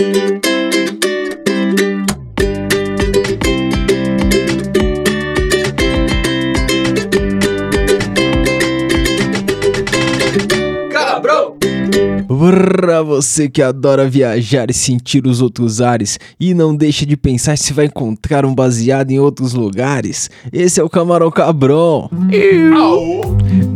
thank you Pra você que adora viajar e sentir os outros ares e não deixa de pensar se vai encontrar um baseado em outros lugares, esse é o Camarão Cabron.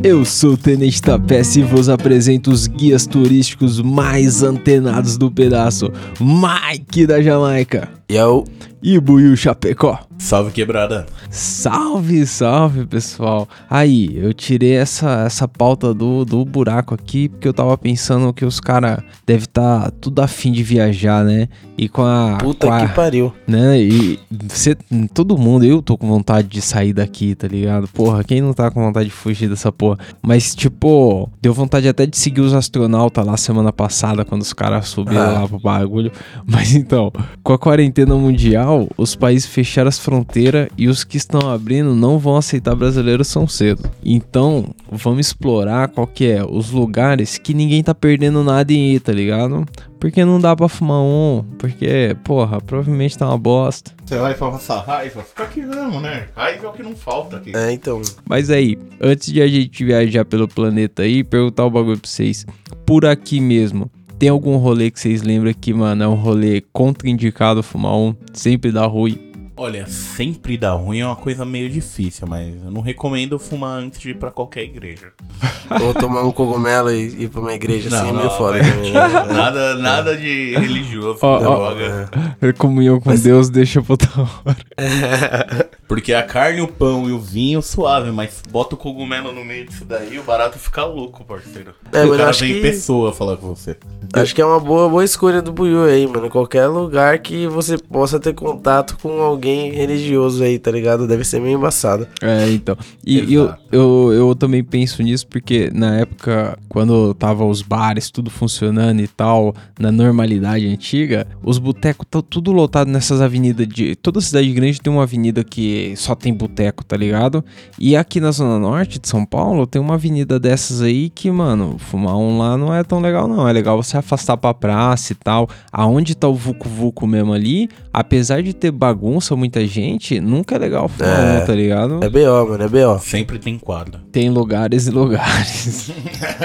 Eu sou o Tenente Tapece e vos apresento os guias turísticos mais antenados do pedaço, Mike da Jamaica Yo. e Buiu Chapecó. Salve quebrada. Salve, salve pessoal. Aí, eu tirei essa, essa pauta do, do buraco aqui porque eu tava pensando que os caras devem estar tá tudo afim de viajar, né? E com a. Puta com a- que pariu. né? E você, todo mundo, eu tô com vontade de sair daqui, tá ligado? Porra, quem não tá com vontade de fugir dessa porra? Mas, tipo, deu vontade até de seguir os astronautas lá semana passada, quando os caras subiram Ah. lá pro bagulho. Mas então, com a quarentena mundial, os países fecharam as fronteiras e os que estão abrindo não vão aceitar brasileiros tão cedo. Então, vamos explorar qual que é os lugares que ninguém tá perdendo nada em ir, tá ligado? Porque não dá pra fumar um, porque, porra, provavelmente tá uma bosta. Você vai passar raiva? Fica aqui mesmo, né? Raiva é o que não falta aqui. É, então. Mas aí, antes de a gente viajar pelo planeta aí, perguntar o bagulho pra vocês. Por aqui mesmo, tem algum rolê que vocês lembram que, mano, é um rolê contraindicado fumar um? Sempre dá ruim. Olha, sempre dar ruim é uma coisa meio difícil, mas eu não recomendo fumar antes de ir pra qualquer igreja. Ou tomar um cogumelo e ir pra uma igreja assim é meio foda velho. também, né? nada, nada de religioso, ó, droga. Comunhão com Deus deixa pra outra hora. Porque a carne, o pão e o vinho, suave, mas bota o cogumelo no meio disso daí, o barato fica louco, parceiro. É, o mas eu cara acho vem que- em pessoa falar com você. Acho que é uma boa, boa escolha do Buiu aí, mano. Qualquer lugar que você possa ter contato com alguém religioso aí, tá ligado? Deve ser meio embaçado. É, então. E eu, eu, eu também penso nisso porque na época, quando tava os bares, tudo funcionando e tal, na normalidade antiga, os botecos estão tudo lotado nessas avenidas de. Toda cidade grande tem uma avenida que só tem boteco, tá ligado? E aqui na Zona Norte de São Paulo tem uma avenida dessas aí que, mano, fumar um lá não é tão legal, não. É legal você afastar pra praça e tal. Aonde tá o Vucu Vucu mesmo ali, apesar de ter bagunça, muita gente, nunca é legal fumar É. tá ligado? É B.O., mano, é B.O. Sempre tem quadra. Tem lugares e lugares.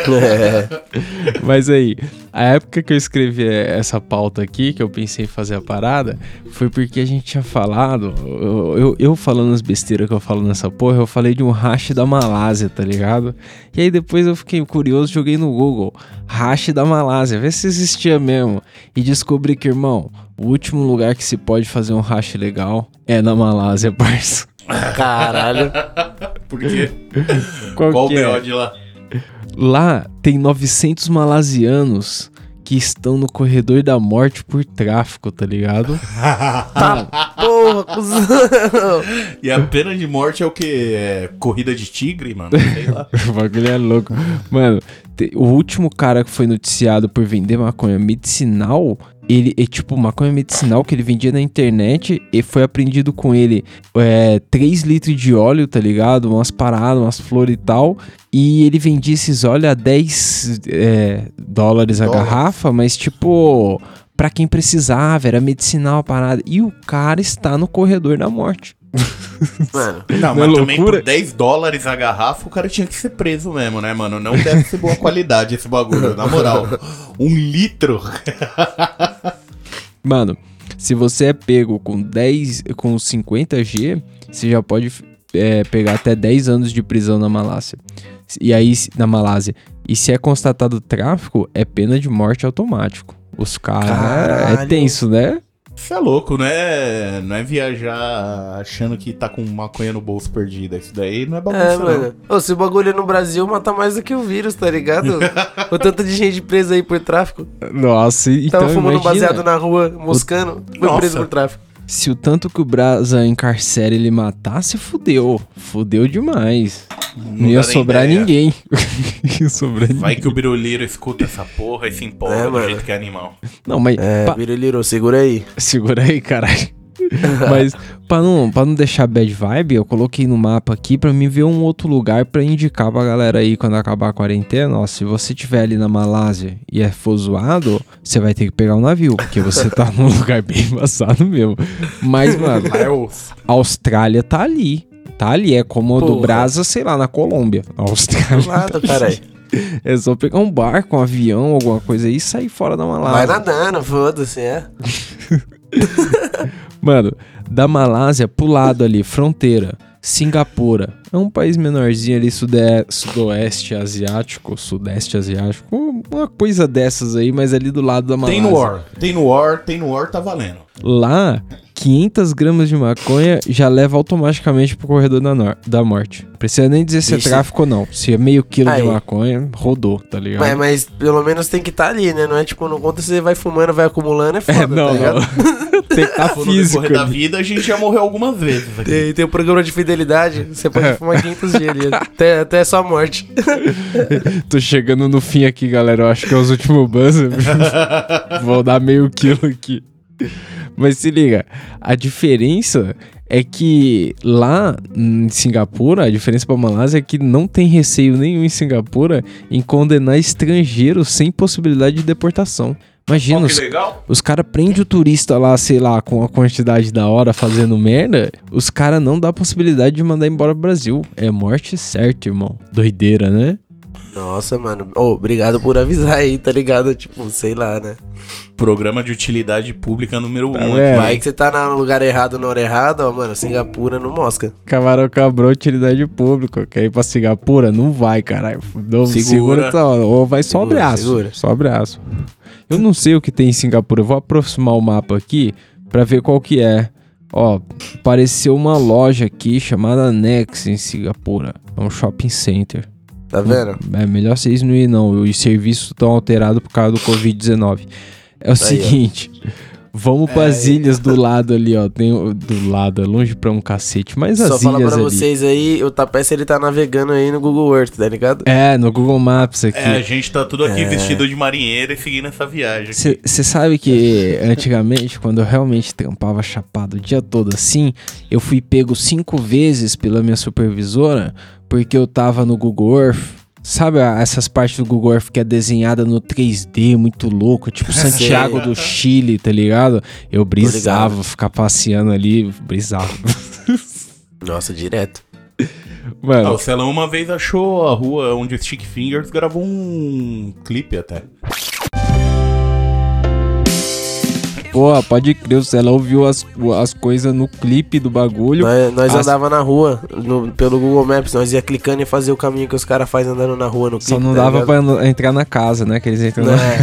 É. Mas aí, a época que eu escrevi essa pauta aqui, que eu pensei em fazer a parada, foi porque a gente tinha falado. Eu, eu, eu falando as besteiras que eu falo nessa porra, eu falei de um hash da Malásia, tá ligado? E aí depois eu fiquei curioso, joguei no Google, hash da Malásia, vê se existia mesmo. E descobri que, irmão, o último lugar que se pode fazer um hash legal é na Malásia, parça. Caralho. Por quê? Qual, Qual o que é? BO de lá? Lá tem 900 malasianos que estão no corredor da morte por tráfico, tá ligado? Tá porra, cuzão. E a pena de morte é o quê? É corrida de tigre, mano? Sei lá. o bagulho é louco. Mano, te- o último cara que foi noticiado por vender maconha medicinal, ele é tipo maconha medicinal que ele vendia na internet e foi apreendido com ele é, 3 litros de óleo, tá ligado? Umas paradas, umas flores e tal. E ele vendia esses óleos a 10 é, dólares a garrafa, mas tipo, pra quem precisava, era medicinal a parada. E o cara está no corredor da morte. Mano, Não, Não é mas também loucura? por 10 dólares a garrafa, o cara tinha que ser preso mesmo, né, mano? Não deve ser boa qualidade esse bagulho, na moral. Um litro. Mano, se você é pego com 10, com 50G, você já pode é, pegar até 10 anos de prisão na Malásia. E aí, se- na Malásia. E se é constatado tráfico, é pena de morte automático. Os caras. É tenso, né? Isso é louco, não é, não é viajar achando que tá com maconha no bolso perdida. Isso daí não é bagunça, é, não. mano. Ô, se o bagulho é no Brasil, mata mais do que o vírus, tá ligado? o tanto de gente presa aí por tráfico. Nossa, então Tava fumando imagina, baseado na rua, moscando, foi Nossa. preso por tráfico. Se o tanto que o Brasa encarcera ele matasse, fudeu. Fudeu demais. Não, ia sobrar ideia. ninguém. ia sobrar Vai ninguém. que o biruliro escuta essa porra e se empolga É, do mano. jeito que é animal. Não, mas É, pa- Biruliro, segura aí. segura aí, caralho. Mas pra não, pra não deixar bad vibe, eu coloquei no mapa aqui pra mim ver um outro lugar pra indicar pra galera aí quando acabar a quarentena. Ó, se você tiver ali na Malásia e é for zoado, você vai ter que pegar um navio, porque você tá num lugar bem embaçado mesmo. Mas, mano, a Austrália tá ali. Tá ali, é como do Porra. Brasa, sei lá, na Colômbia. Austrália. Do lado, caralho. É só pegar um barco, um avião, alguma coisa aí e sair fora da Malásia. Vai nadando, foda-se, é. Mano, da Malásia pro lado ali, fronteira, Singapura. É um país menorzinho ali, sudoeste asiático, sudeste asiático, uma coisa dessas aí, mas ali do lado da Malásia. Tem no War. Tem no War, tem no War, tá valendo. Lá, 500 gramas de maconha já leva automaticamente pro corredor da, nor- da morte. Precisa nem dizer se é Ixi. tráfico ou não. Se é meio quilo de Aí. maconha, rodou, tá ligado? Mas, mas pelo menos tem que estar ali, né? Não é tipo, não conta você vai fumando, vai acumulando, é foda, É, não, tá ligado? não. Tem que estar Se for no físico. decorrer da ali. vida, a gente já morreu algumas vezes aqui. Tem, tem um programa de fidelidade, você pode fumar 500 dias ali, até, até sua morte. Tô chegando no fim aqui, galera. Eu acho que é os últimos buzzer. Vou dar meio quilo aqui. Mas se liga, a diferença é que lá em Singapura, a diferença pra Malásia é que não tem receio nenhum em Singapura em condenar estrangeiros sem possibilidade de deportação. Imagina, os, os caras prendem o turista lá, sei lá, com a quantidade da hora fazendo merda, os caras não dá possibilidade de mandar embora pro Brasil. É morte certa, irmão. Doideira, né? Nossa, mano. Ô, obrigado por avisar aí, tá ligado? Tipo, sei lá, né? Programa de utilidade pública número 1. Tá Um vendo? Vai que você tá no lugar errado, na hora errada, ó, mano. Singapura no mosca. Camarão cabrão, utilidade pública. Quer ir pra Singapura? Não vai, caralho. Não, segura. Segura. hora. Ou vai só Segura, braço. segura. Só braço. Eu não sei o que tem em Singapura. Eu vou aproximar o mapa aqui pra ver qual que é. Ó, apareceu uma loja aqui chamada Nex em Singapura. É um shopping center. Tá vendo? É melhor vocês não ir, não. Os serviços estão alterados por causa do Covid-19. É o ó. seguinte. Vamos pras ilhas do lado ali, ó. Tem o- do lado, é longe pra um cacete. Mas as Só falar ilhas pra ali. vocês aí, o Tapete ele tá navegando aí no Google Earth, tá ligado? É, no Google Maps aqui. É, a gente tá tudo aqui É. vestido de marinheiro e seguindo essa viagem. Você sabe que antigamente, quando eu realmente trampava chapado o dia todo assim, eu fui pego cinco vezes pela minha supervisora porque eu tava no Google Earth. Sabe a- essas partes do Google Earth que é desenhada no 3D, muito louco, tipo Santiago do Chile, tá ligado? Eu brisava, ficar passeando ali, brisava. Nossa, direto. Ah, Mano, o Celão uma vez achou a rua onde o Stick Fingers gravou um clipe até. Pô, pode crer, o Celão viu as, as coisas no clipe do bagulho. Nós, nós As- andava na rua, no- pelo Google Maps, nós ia clicando e fazia o caminho que os caras fazem andando na rua no clipe. Só não tá dava ligado? pra entrar na casa, né? Que eles entram na... É.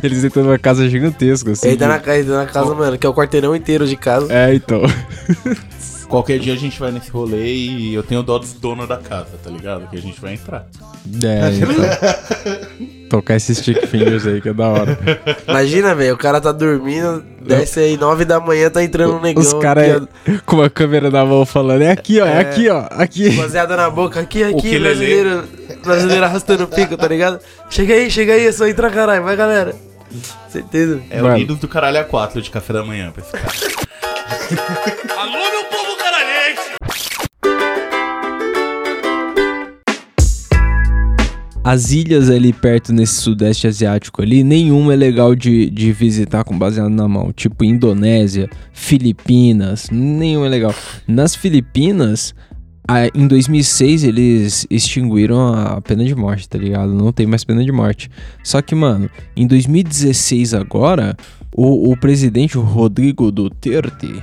Eles entram numa casa gigantesca, assim. Ele tá na, ele tá na casa, mano, que é o quarteirão inteiro de casa. É, então. Qualquer dia a gente vai nesse rolê e eu tenho dó dos donos da casa, tá ligado? Que a gente vai entrar. É, então. Tocar esses stick fingers aí, que é da hora. Imagina, velho, o cara tá dormindo, desce aí nove da manhã, tá entrando um negão. Os caras aqui, com a câmera na mão falando, é aqui, ó, é, É. aqui, ó, aqui. Baseada na boca, aqui, aqui, brasileiro, brasileiro arrastando o pico, tá ligado? Chega aí, chega aí, é só entrar, caralho, vai galera. Certeza. É Mano. Unidos do Caralho a 4 de café da manhã pra esse cara. As ilhas ali perto nesse sudeste asiático ali, nenhuma é legal de, de visitar com baseado na mão. Tipo Indonésia, Filipinas, nenhuma é legal. Nas Filipinas, a- em 2006 eles extinguiram a pena de morte, tá ligado? Não tem mais pena de morte. Só que, mano, em 2016 agora, o, o presidente Rodrigo Duterte,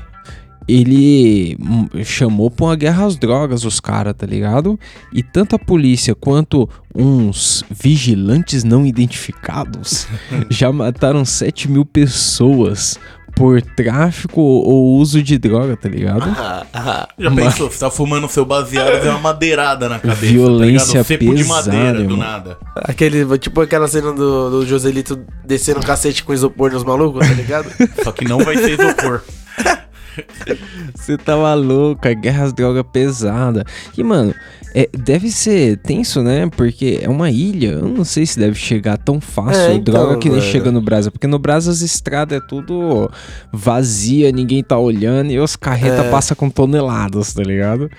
ele hum, chamou pra uma guerra às drogas os caras, tá ligado? E tanto a polícia quanto uns vigilantes não identificados já mataram 7 mil pessoas por tráfico ou uso de droga, tá ligado? Ah, ah. Já pensou, você tá fumando seu baseado e uma madeirada na cabeça, Violência tá ligado? Cepo de pesada, madeira, do irmão. nada. Aquele, tipo aquela cena do, do Joselito descendo um cacete com isopor nos malucos, tá ligado? Só que não vai ser isopor. Você tava louco, a guerra às drogas pesada. E, mano, é, deve ser tenso, né? Porque é uma ilha. Eu não sei se deve chegar tão fácil É, então, droga que nem mano. chega no Brasil. Porque no Brasil as estradas é tudo vazia, ninguém tá olhando e os carretas É. passam com toneladas, tá ligado?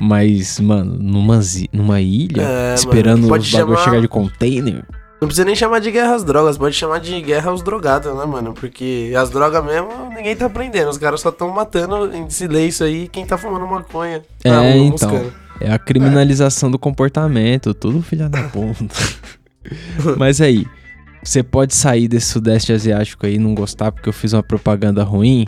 Mas, mano, numa, numa ilha, É, esperando mano, os pode bagulho chamar- chegar de container. Não precisa nem chamar de guerra às drogas, pode chamar de guerra aos drogados, né, mano? Porque as drogas mesmo, ninguém tá prendendo. Os caras só tão matando em silêncio aí quem tá fumando maconha. É, então. buscando. É a criminalização do comportamento, tudo filha da puta. Mas aí, você pode sair desse sudeste asiático aí e não gostar porque eu fiz uma propaganda ruim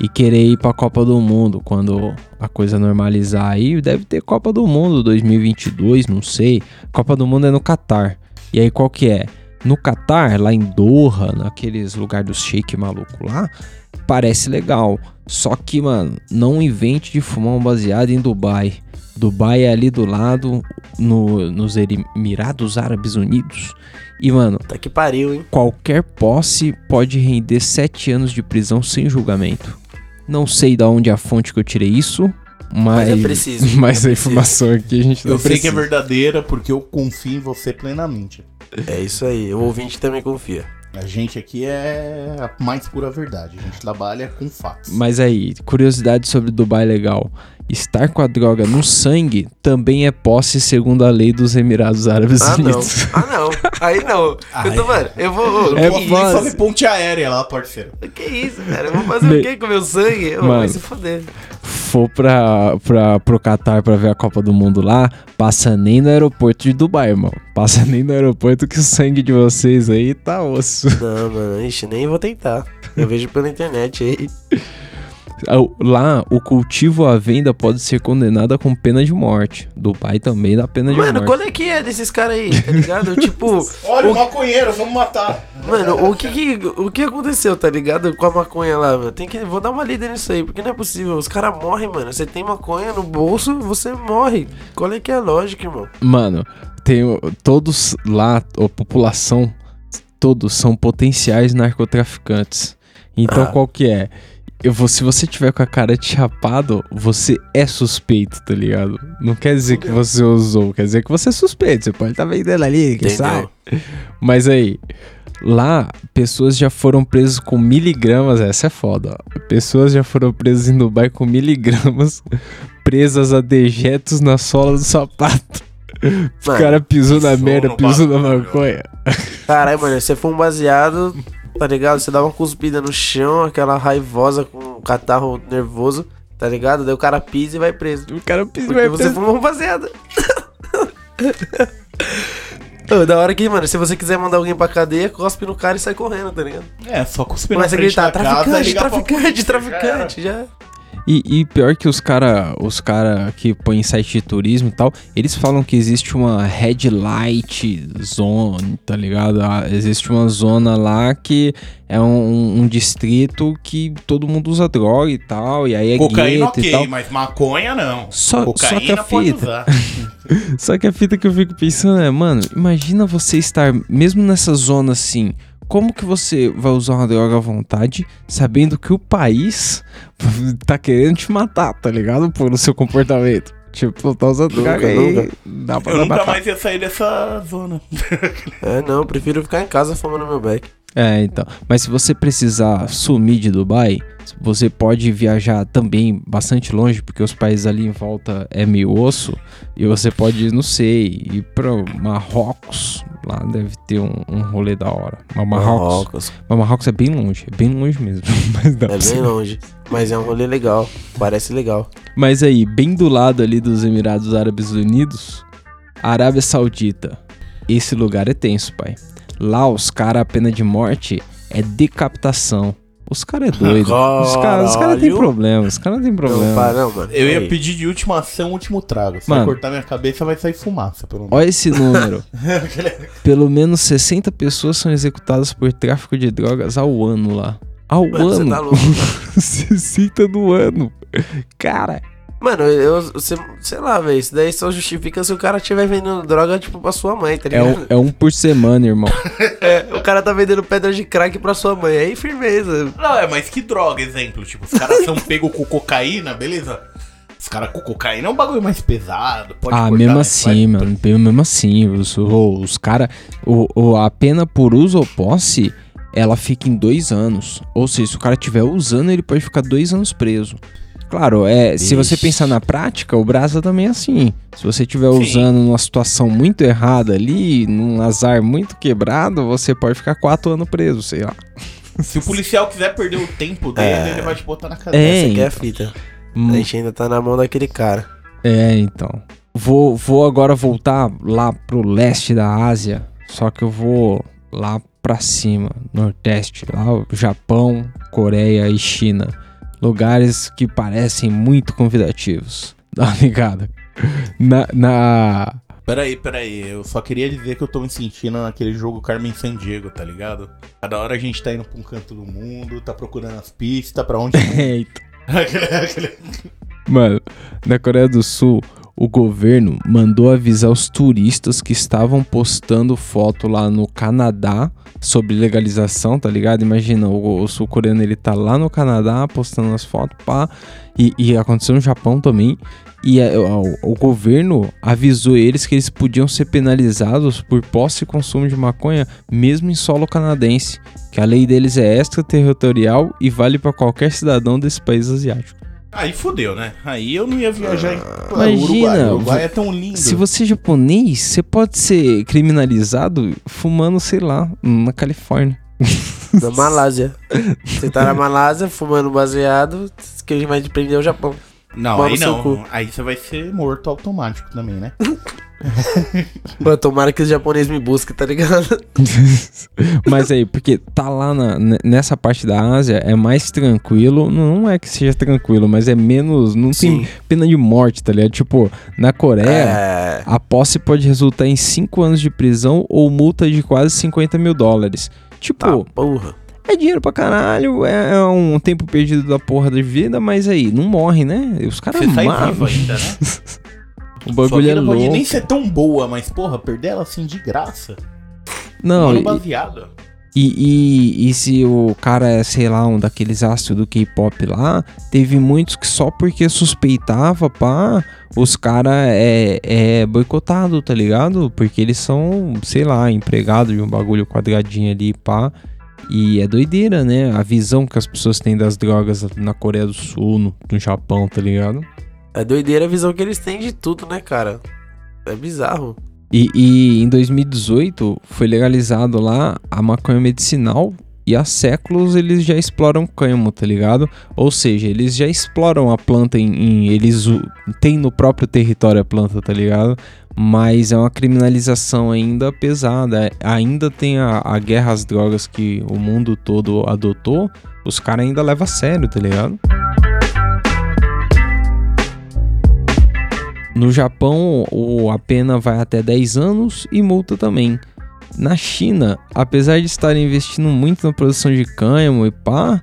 e querer ir pra Copa do Mundo quando a coisa normalizar aí. Deve ter Copa do Mundo 2022, não sei. Copa do Mundo é no Catar. E aí qual que é? No Catar, lá em Doha, naqueles lugares dos shake maluco lá, parece legal. Só que, mano, não invente de fumar um baseado em Dubai. Dubai é ali do lado, no- nos Emirados Árabes Unidos. E, mano, Tá que pariu, hein? qualquer posse pode render sete anos de prisão sem julgamento. Não sei da onde é a fonte que eu tirei isso, mas, Mas é preciso, mas é a preciso. informação aqui a gente não Eu sei que é precisa. verdadeira porque eu confio em você plenamente. É isso aí. O ouvinte também confia. A gente aqui é a mais pura verdade. A gente trabalha com fatos. Mas aí, curiosidade sobre Dubai legal. Estar com a droga no sangue também é posse segundo a lei dos Emirados Árabes Ah, não. Unidos. Ah, não. Aí não. eu tô, Ai. mano, eu vou. É Eu que, fazer ponte aérea lá, parceiro. que isso, cara? Eu vou fazer Me- o quê com meu sangue? Ô, Mano. Vai se foder. For pra, pra, pro Qatar pra ver a Copa do Mundo lá, passa nem no aeroporto de Dubai, irmão. Passa nem no aeroporto que o sangue de vocês aí tá osso. Não, mano, ixi, nem vou tentar. Eu vejo pela internet aí. Lá, o cultivo à venda pode ser condenado com pena de morte. Dubai também dá pena de Mano, morte. qual é que é desses caras aí, tá ligado? tipo, Olha o maconheiro, vamos matar. mano, o que que, o que aconteceu, tá ligado? Com a maconha lá, mano. Tem que, vou dar uma lida nisso aí, porque não é possível. Os caras morrem, mano. Você tem maconha no bolso, você morre. Qual é que é a lógica, irmão? Mano, tem todos lá, a população, todos são potenciais narcotraficantes. Então Ah. qual que é? Eu vou, se você tiver com a cara de chapado, você é suspeito, tá ligado? Não quer dizer que você usou, quer dizer que você é suspeito. Você pode estar vendendo ali, quem Entendeu? sabe? Mas aí, lá, pessoas já foram presas com miligramas, essa é foda. ó. Pessoas já foram presas em Dubai com miligramas, presas a dejetos na sola do sapato. O cara pisou na merda, pisou na maconha. Caralho, mano, você foi um baseado, tá ligado? Você dá uma cuspida no chão, aquela raivosa com um catarro nervoso, tá ligado? Daí o cara pisa e vai preso. O cara pisou Porque vai você preso. fumou um baseado. Ô, da hora que, mano, se você quiser mandar alguém pra cadeia, cospe no cara e sai correndo, tá ligado? É, só cuspir na Começa a frente gritar, da casa e traficante, ligar pra traficante, polícia, traficante, já. E, e pior que os cara, os cara que põem site de turismo e tal, eles falam que existe uma red light zone, tá ligado? Ah, Existe uma zona lá que é um, um distrito que todo mundo usa droga e tal, e aí é Cocaína gueto e ok, tal. mas maconha não. Só, só que Cocaína a pode fita, usar. só que a fita que eu fico pensando é, mano, imagina você estar mesmo nessa zona assim, como que você vai usar uma droga à vontade, sabendo que o país tá querendo te matar, tá ligado? Pelo seu comportamento. Tipo, tá usando Nunca, droga aí, nunca. dá pra Eu nunca matar. mais ia sair dessa zona. É, não, prefiro ficar em casa fumando meu beck. É, então. Mas se você precisar sumir de Dubai, você pode viajar também bastante longe, porque os países ali em volta é meio osso. E você pode, não sei, ir pra Marrocos. Lá deve ter um, um rolê da hora. Mas Marrocos, Marrocos. mas Marrocos é bem longe, é bem longe mesmo. Mas, dá É bem longe. Mas é um rolê legal. Parece legal. mas aí, bem do lado ali dos Emirados Árabes Unidos, Arábia Saudita. Esse lugar é tenso, pai. Lá os caras, a pena de morte é decapitação. Os caras é doido. os caras cara têm problema. Os caras não têm Não, problema. para, não, mano. Eu ia Aí. pedir de última ação, último trago. Se Mano. vai cortar minha cabeça, vai sair fumaça, pelo menos. Olha esse número. Pelo menos 60 pessoas são executadas por tráfico de drogas ao ano lá. Ao Mano, você ano. tá louco. 60 no ano. Cara, Mano, eu, você, sei lá, velho. Isso daí só justifica se o cara estiver vendendo droga, tipo, pra sua mãe, tá É ligado? um, é um por semana, irmão. É, o cara tá vendendo pedra de crack pra sua mãe. Aí, firmeza. Não, é, mas que droga, exemplo. Tipo, os caras são pegos com cocaína, beleza? Os caras com cocaína é um bagulho mais pesado. Pode ah, cortar, mesmo né? assim, Vai- mano. Mesmo assim, os, os caras. A pena por uso ou posse, ela fica em dois anos. Ou seja, se o cara estiver usando, ele pode ficar dois anos preso. Claro, é, se você pensar na prática, o Brasa também é assim. Se você estiver usando numa situação muito errada ali, num azar muito quebrado, você pode ficar quatro anos preso, sei lá. Se o policial quiser perder o tempo dele, É. ele vai te botar na cadeia. É, Essa aqui é a então. fita. Hum, A gente ainda tá na mão daquele cara. É, então. Vou, vou agora voltar lá pro leste da Ásia, só que eu vou lá pra cima, nordeste, lá o Japão, Coreia e China. Lugares que parecem muito convidativos. Dá uma ligada. Na, na... Peraí, peraí, eu só queria dizer que eu tô me sentindo naquele jogo Carmen Sandiego, tá ligado? Cada hora a gente tá indo pra um canto do mundo, tá procurando as pistas, pra onde. Eita. Mano, na Coreia do Sul, o governo mandou avisar os turistas que estavam postando foto lá no Canadá sobre legalização, tá ligado? Imagina, o, o sul-coreano ele tá lá no Canadá postando as fotos, pá, e, e aconteceu no Japão também. E é, o, o governo avisou eles que eles podiam ser penalizados por posse e consumo de maconha, mesmo em solo canadense. Que a lei deles é extraterritorial e vale pra qualquer cidadão desse país asiático. Aí fudeu, né? Aí eu não ia viajar em Pô, Imagina, Uruguai. O Uruguai é tão lindo. Se você é japonês, você pode ser criminalizado fumando, sei lá, na Califórnia. Na Malásia. Você tá na Malásia fumando baseado, que a gente vai prender o Japão. Não, aí não. cu. Aí você vai ser morto automático também, né? Mano, tomara que os japoneses me busquem, tá ligado? Mas aí, porque tá lá na- ne- nessa parte da Ásia, é mais tranquilo. Não é que seja tranquilo, mas é menos. Não tem Sim. pena de morte, tá ligado? Tipo, na Coreia. É. A posse pode resultar em 5 anos de prisão ou multa de quase 50 mil dólares. Tipo, Tá, porra. É dinheiro pra caralho, é, é um tempo perdido da porra da vida, mas aí, não morre, né? Os caras Você sai matam. vivo ainda, né? O bagulho é louco. nem ser tão boa, mas porra, perder ela assim de graça. Não, Mano e, baseado. e, e- e se o cara é, sei lá, um daqueles astros do K-pop lá, teve muitos que só porque suspeitava, pá, os caras é, é boicotado, tá ligado? Porque eles são, sei lá, empregados de um bagulho quadradinho ali, pá. E é doideira, né? A visão que as pessoas têm das drogas na Coreia do Sul, no, no Japão, tá ligado? É doideira a visão que eles têm de tudo, né, cara? É bizarro. E, e em 2018 foi legalizado lá a maconha medicinal e há séculos eles já exploram cânhamo, tá ligado? Ou seja, eles já exploram a planta em. em- eles têm no próprio território a planta, tá ligado? Mas é uma criminalização ainda pesada. Ainda tem a, a guerra às drogas que o mundo todo adotou. Os caras ainda levam a sério, tá ligado? No Japão, a pena vai até 10 anos e multa também. Na China, apesar de estarem investindo muito na produção de cânhamo e pá,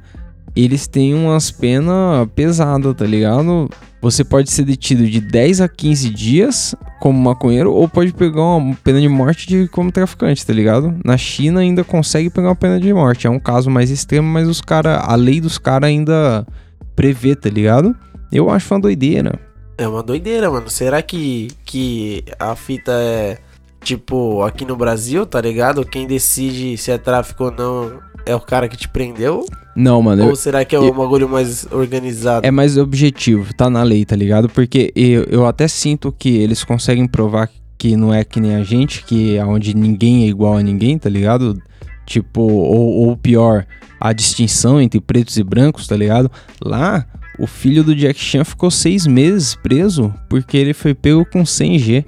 eles têm umas penas pesadas, tá ligado? Você pode ser detido de 10 a 15 dias como maconheiro ou pode pegar uma pena de morte de como traficante, tá ligado? Na China ainda consegue pegar uma pena de morte. É um caso mais extremo, mas os cara, a lei dos caras ainda prevê, tá ligado? Eu acho uma doideira. É uma doideira, mano. Será que, que a fita é tipo aqui no Brasil, tá ligado? Quem decide se é tráfico ou não é o cara que te prendeu? Não, mano. eu- Ou será que é eu- um bagulho mais organizado? É mais objetivo, tá na lei, tá ligado? Porque eu, eu até sinto que eles conseguem provar que não é que nem a gente, que é onde ninguém é igual a ninguém, tá ligado? Tipo, ou, ou pior, a distinção entre pretos e brancos, tá ligado? Lá, o filho do Jack Chan ficou seis meses preso porque ele foi pego com 100G.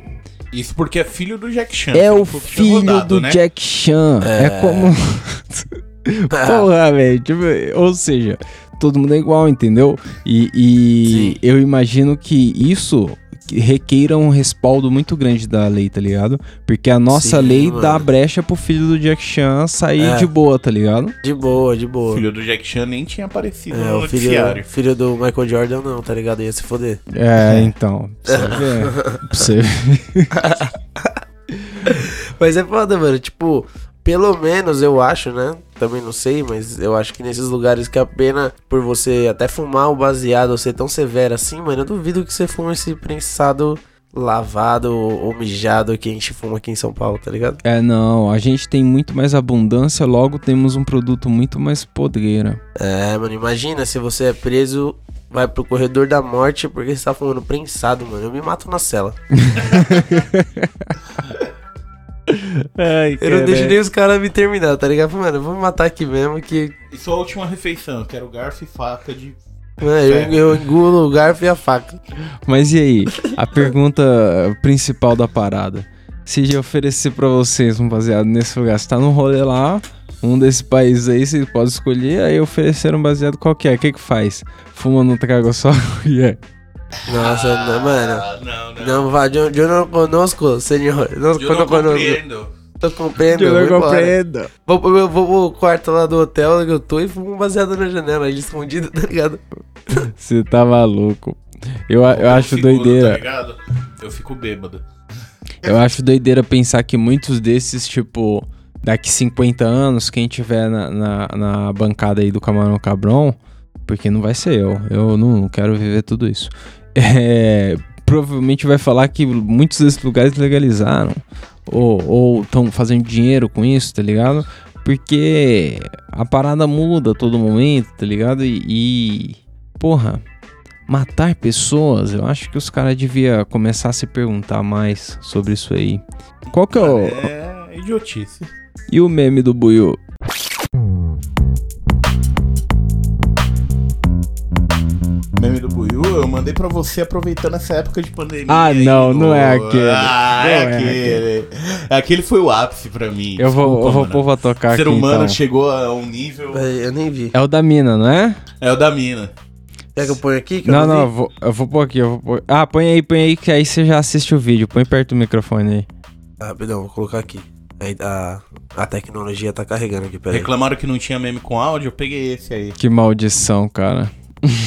Isso porque é filho do Jack Chan. É o filho rodado, do né? Jack Chan. É, É. como. Porra, velho. Tipo, ou seja, todo mundo é igual, entendeu? E, e eu imagino que isso que requeira um respaldo muito grande da lei, tá ligado? Porque a nossa Sim, lei mano. dá brecha pro filho do Jack Chan sair É. de boa, tá ligado? De boa, de O boa. filho do Jack Chan nem tinha aparecido É, no o filho, noticiário. filho do Michael Jordan não, tá ligado? Ia se foder. É, então. Pra você ver. Pra você ver. Mas é foda, mano. Tipo, pelo menos eu acho, né? Também não sei, mas eu acho que nesses lugares que a pena por você até fumar o baseado ser tão severo assim, mano, eu duvido que você fuma esse prensado lavado ou ou mijado que a gente fuma aqui em São Paulo, tá ligado? É, não. A gente tem muito mais abundância, logo temos um produto muito mais podreira. É, mano, imagina se você é preso, vai pro corredor da morte porque você tá fumando prensado, mano. Eu me mato na cela. Ai, Eu não deixo nem os caras me terminar, tá ligado? Mano, eu vou me matar aqui mesmo que. E sua última refeição, eu quero garfo e faca de. Mano, eu, eu engulo o garfo e a faca. Mas e aí? A pergunta principal da parada. Se eu oferecer pra vocês um baseado nesse lugar, você tá num rolê lá, um desses países aí, você pode escolher, aí oferecer um baseado qualquer. O que que faz? Fuma no trago só? Yeah. Nossa, não, mano. Ah, não, não. Não, va, eu, eu não conosco, senhor. Não, Eu não conosco. compreendo. Tô compreendo. Eu vou não compreendo. Vou, pro meu- vou pro quarto lá do hotel que eu tô e fumo um baseado na janela, ali escondido, tá ligado? Você tá maluco. Eu, eu acho fico, Tá doideira. ligado? Eu fico bêbado. Eu acho doideira pensar que muitos desses, tipo, daqui 50 anos, quem tiver na, na, na bancada aí do Camarão Cabrão, porque não vai ser eu, eu não quero viver tudo isso. É, provavelmente vai falar que muitos desses lugares legalizaram, ou estão fazendo dinheiro com isso, tá ligado? Porque a parada muda a todo momento, tá ligado? E, e, porra, matar pessoas, eu acho que os caras deviam começar a se perguntar mais sobre isso aí. Qual que é o. É idiotice. E o meme do Buiu? Meme do Buiu, eu mandei pra você aproveitando essa época de pandemia. Ah, aí não, no- não é aquele. Ah, é Não é aquele. Aquele foi o ápice pra mim. Eu vou, Desculpa, eu vou pôr pra tocar O ser aqui humano então. chegou a um nível. É, Eu nem vi. É o da mina, não é? É o da mina. Quer que eu ponha aqui? Que eu Não, não, eu vou, eu vou pôr aqui, eu vou pôr... Ah, põe aí, põe aí, que aí você já assiste o vídeo. Põe perto do microfone aí. Ah, Rapidão, vou colocar aqui. Aí a, a tecnologia tá carregando aqui, peraí. Reclamaram que não tinha meme com áudio, eu peguei esse aí. Que maldição, cara.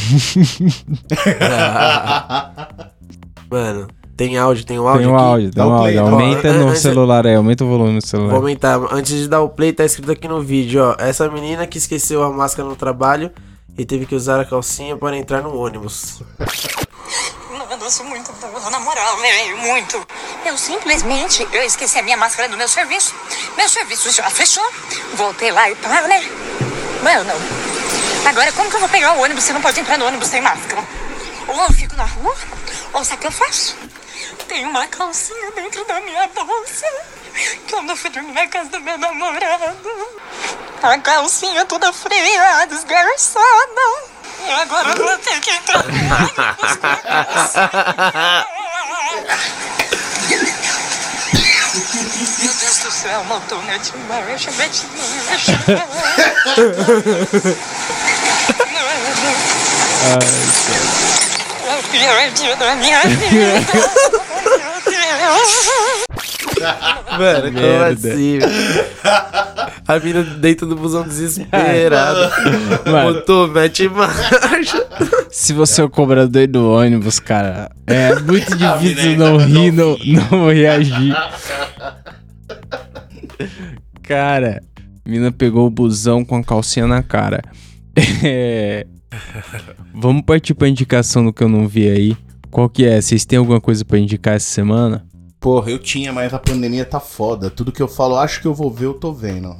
Mano, tem áudio, tem um áudio Tem um aqui. áudio, tem Dá um o play, áudio. o Aumenta play. no Antes- celular aí, aumenta o volume do celular. Vou aumentar. Antes de dar o play, tá escrito aqui no vídeo, ó. Essa menina que esqueceu a máscara no trabalho e teve que usar a calcinha para entrar no ônibus. Sou muito na moral, velho, muito. Eu simplesmente, eu esqueci a minha máscara no meu serviço. Meu serviço já fechou. Voltei lá e pá, né? Mano, agora como que eu vou pegar o ônibus se não pode entrar no ônibus sem máscara? Ou eu fico na rua, ou sabe o que eu faço? Tem uma calcinha dentro da minha bolsa. Quando eu fui dormir na casa do meu namorado. A calcinha toda fria, desgarçada. E agora eu vou ter que entrar no ônibus com a calcinha. Meu Deus do céu, motor net marcha, net marcha. É o pior dia da minha vida. Meu Deus. Mano, como merda. assim? velho? A mina dentro do busão desesperada. Mano. Botou, mete marcha. Se você é o cobrador do ônibus, cara, é muito difícil não rir, não, não reagir. Cara, mina pegou o busão com a calcinha na cara. É... Vamos partir pra indicação do que eu não vi aí. Qual que é? Vocês têm alguma coisa pra indicar essa semana? Porra, eu tinha, mas a pandemia tá foda. Tudo que eu falo, acho que eu vou ver, eu tô vendo.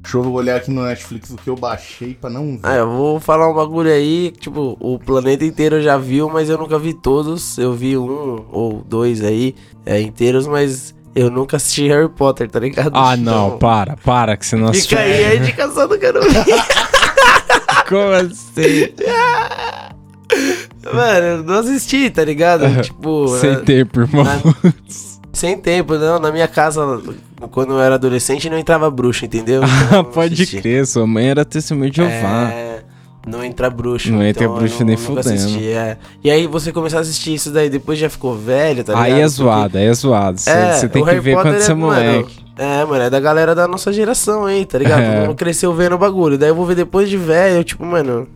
Deixa eu olhar aqui no Netflix o que eu baixei pra não ver. Ah, eu vou falar um bagulho aí, que, tipo, o planeta inteiro eu já viu, mas eu nunca vi todos. Eu vi um ou dois aí, é, inteiros, mas eu nunca assisti Harry Potter, tá ligado? Ah, não, Então, para, para, que você não assistiu. Fica aí a indicação do cara. Como assim? Mano, não assisti, tá ligado? tipo, Sem é, tempo, irmão. na- sem tempo, não. Na minha casa, quando eu era adolescente, não entrava bruxa, entendeu? Então, eu Ah, não pode assisti. crer, sua mãe era testemunha de Jeová. É, Não entra bruxo. Não entra então bruxo nem nunca fudendo. assisti, é. E aí você começar a assistir isso daí, depois já ficou velho, tá ligado? aí é Porque- zoado, aí é zoado. Você É, você tem que Harry ver Potter quando você é mano, moleque. É, mano, é da galera da nossa geração aí, tá ligado? É. Todo mundo cresceu vendo o bagulho. Daí eu vou ver depois de velho, tipo, mano,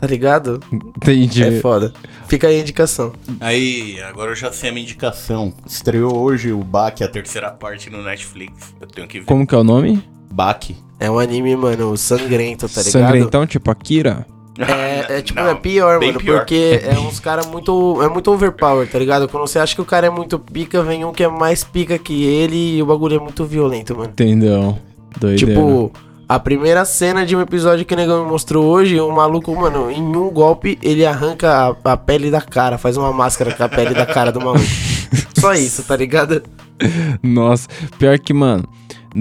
tá ligado? Entendi. É foda. Fica aí a indicação. Aí, agora eu já sei a minha indicação. Estreou hoje o Baki, a terceira parte no Netflix. Eu tenho que ver. Como que é o nome? Baki. É um anime, mano, sangrento, tá ligado? Sangrentão, tipo Akira? É, é tipo, Não, é pior, mano, pior. porque é uns caras muito. É muito overpower, tá ligado? Quando você acha que o cara é muito pica, vem um que é mais pica que ele e o bagulho é muito violento, mano. Entendeu? Doideira. Tipo, a primeira cena de um episódio que o negão me mostrou hoje, o maluco, mano, em um golpe, ele arranca a, a pele da cara, faz uma máscara com a pele da cara do maluco. Só isso, tá ligado? Nossa, pior que, mano,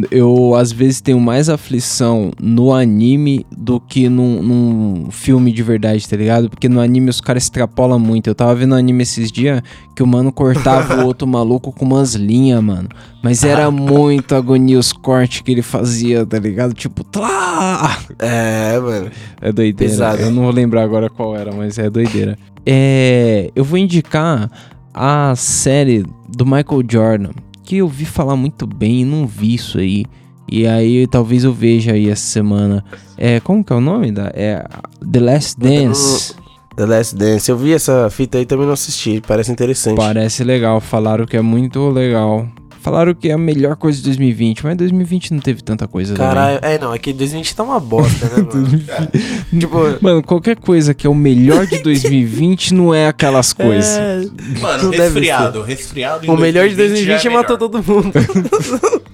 eu às vezes tenho mais aflição no anime do que num, num filme de verdade, tá ligado? Porque no anime os caras extrapolam muito. Eu tava vendo um anime esses dias que o mano cortava o outro maluco com umas linhas, mano. Mas era muito agonia os cortes que ele fazia, tá ligado? Tipo, tlá! É, mano. É doideira. Pesado. Eu não vou lembrar agora qual era, mas é doideira. É, eu vou indicar a série do Michael Jordan, que eu vi falar muito bem e não vi isso aí. E aí talvez eu veja aí essa semana. É, como que é o nome da? É The Last Dance. The Last Dance. Eu vi essa fita aí também não assisti. Parece interessante. Parece legal, falaram que é muito legal. Falaram que é a melhor coisa de 2020, mas 2020 não teve tanta coisa também. Caralho, é não, é que 2020 tá uma bosta, né, mano? tipo, Mano, qualquer coisa que é o melhor de 2020 não é aquelas coisas. é, Mano, Não resfriado. Resfriado o melhor de 2020 já é matou todo mundo.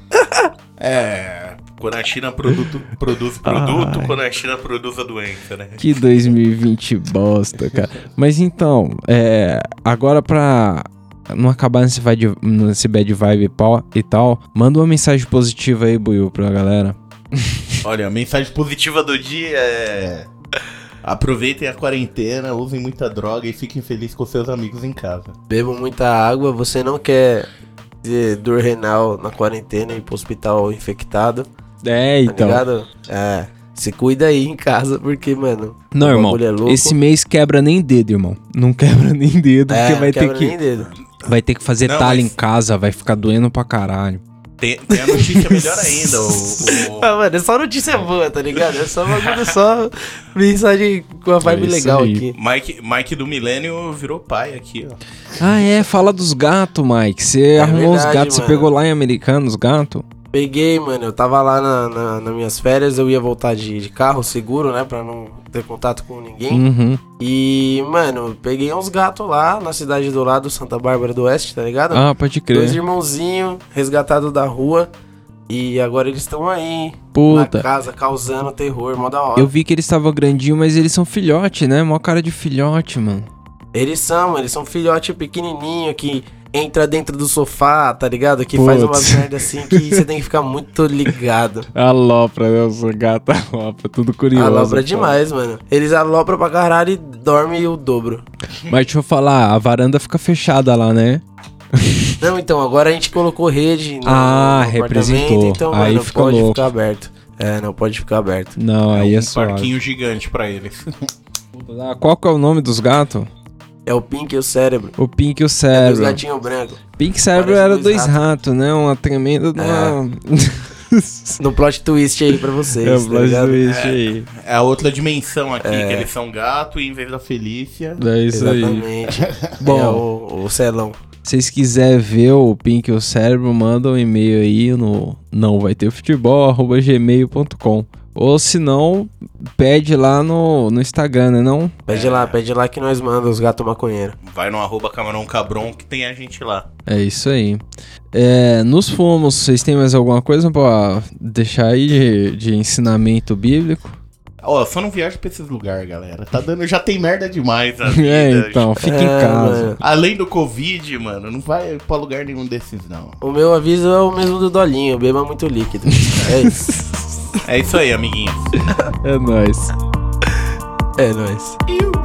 É. Quando a China produto, produz produto, quando a China produz a doença, né? Que 2020 bosta, cara. Mas então, é, agora pra não acabar nesse, vibe, nesse bad vibe e pau- e tal, manda uma mensagem positiva aí, Buiu, pra galera. Olha, a mensagem positiva do dia é. Aproveitem a quarentena, usem muita droga e fiquem felizes com seus amigos em casa. Bebam muita água, você não quer ter dor renal na quarentena e ir pro hospital infectado, É, tá então. ligado? É. Se cuida aí em casa, porque, mano. Não, irmão, é louco. esse mês quebra nem dedo, irmão. Não quebra nem dedo, é, porque vai ter, quebra que, nem dedo. Vai ter que fazer Não, mas- em casa, vai ficar doendo pra caralho. Tem, tem a notícia melhor ainda, o. o- Ah, mano, é só notícia boa, tá ligado? É só bagulho, só mensagem com a vibe É legal aí. aqui. Mike, Mike do Milênio virou pai aqui, ó. Ah, é, fala dos gatos, Mike. Você arrumou os É verdade, gatos, você pegou lá em americano os gatos? Peguei, mano, eu tava lá na, na- nas minhas férias, eu ia voltar de, de carro seguro, né, pra não ter contato com ninguém. Uhum. E, mano, peguei uns gatos lá na cidade do lado, Santa Bárbara do Oeste, tá ligado? Ah, pode Dois crer. irmãozinhos resgatados da rua. E agora eles estão aí, Puta. na casa, causando terror, mó da hora. Eu vi que eles estavam grandinhos, mas eles são filhote, né? Mó cara de filhote, mano. Eles são, eles são filhote pequenininho que entra dentro do sofá, tá ligado? Que faz Putz. umas merda assim que você tem que ficar muito ligado. Alopra, né? Os gatos alopra, tudo curioso. Alopra pô. demais, mano. Eles alopram pra caralho e dormem o dobro. Mas deixa eu falar, a varanda fica fechada lá, né? Não, então, agora a gente colocou rede no, Ah, no representou. então, Aí mano, fica pode louco. ficar aberto. É, não pode ficar aberto. Não, aí é um só. parquinho gigante pra eles. Qual que é o nome dos gatos? É o Pink e o cérebro. O Pink e o É dos Cérebro. gatinhos brancos. Pink e Cérebro Parece era dois dois ratos. ratos, né? Uma tremenda. de Uma... No plot twist aí pra vocês, é, tá o plot ligado? twist aí. É a outra dimensão aqui, É. que eles são gato e em vez da Felícia. É isso aí. Exatamente. Bom. É o, o celão. Se vocês quiserem ver o Pink e o Cérebro, manda um e-mail aí no não vai ter futebol, arroba gmail.com. Ou se não, pede lá no, no Instagram, né não? Pede lá, pede lá que nós manda os gatos maconheiros. Vai no arroba camarão cabron que tem a gente lá. É isso aí. É, nos fomos, vocês têm mais alguma coisa pra deixar aí de, de ensinamento bíblico? Ó, só não viaja pra esses lugares, galera. Tá dando, já tem merda demais na vida. É, então, fica em É, casa. mano. Além do Covid, mano, não vai pra lugar nenhum desses, não. O meu aviso é o mesmo do Dolinho, beba muito líquido. É isso. É isso aí, amiguinhos. É nóis. É nóis. Iu.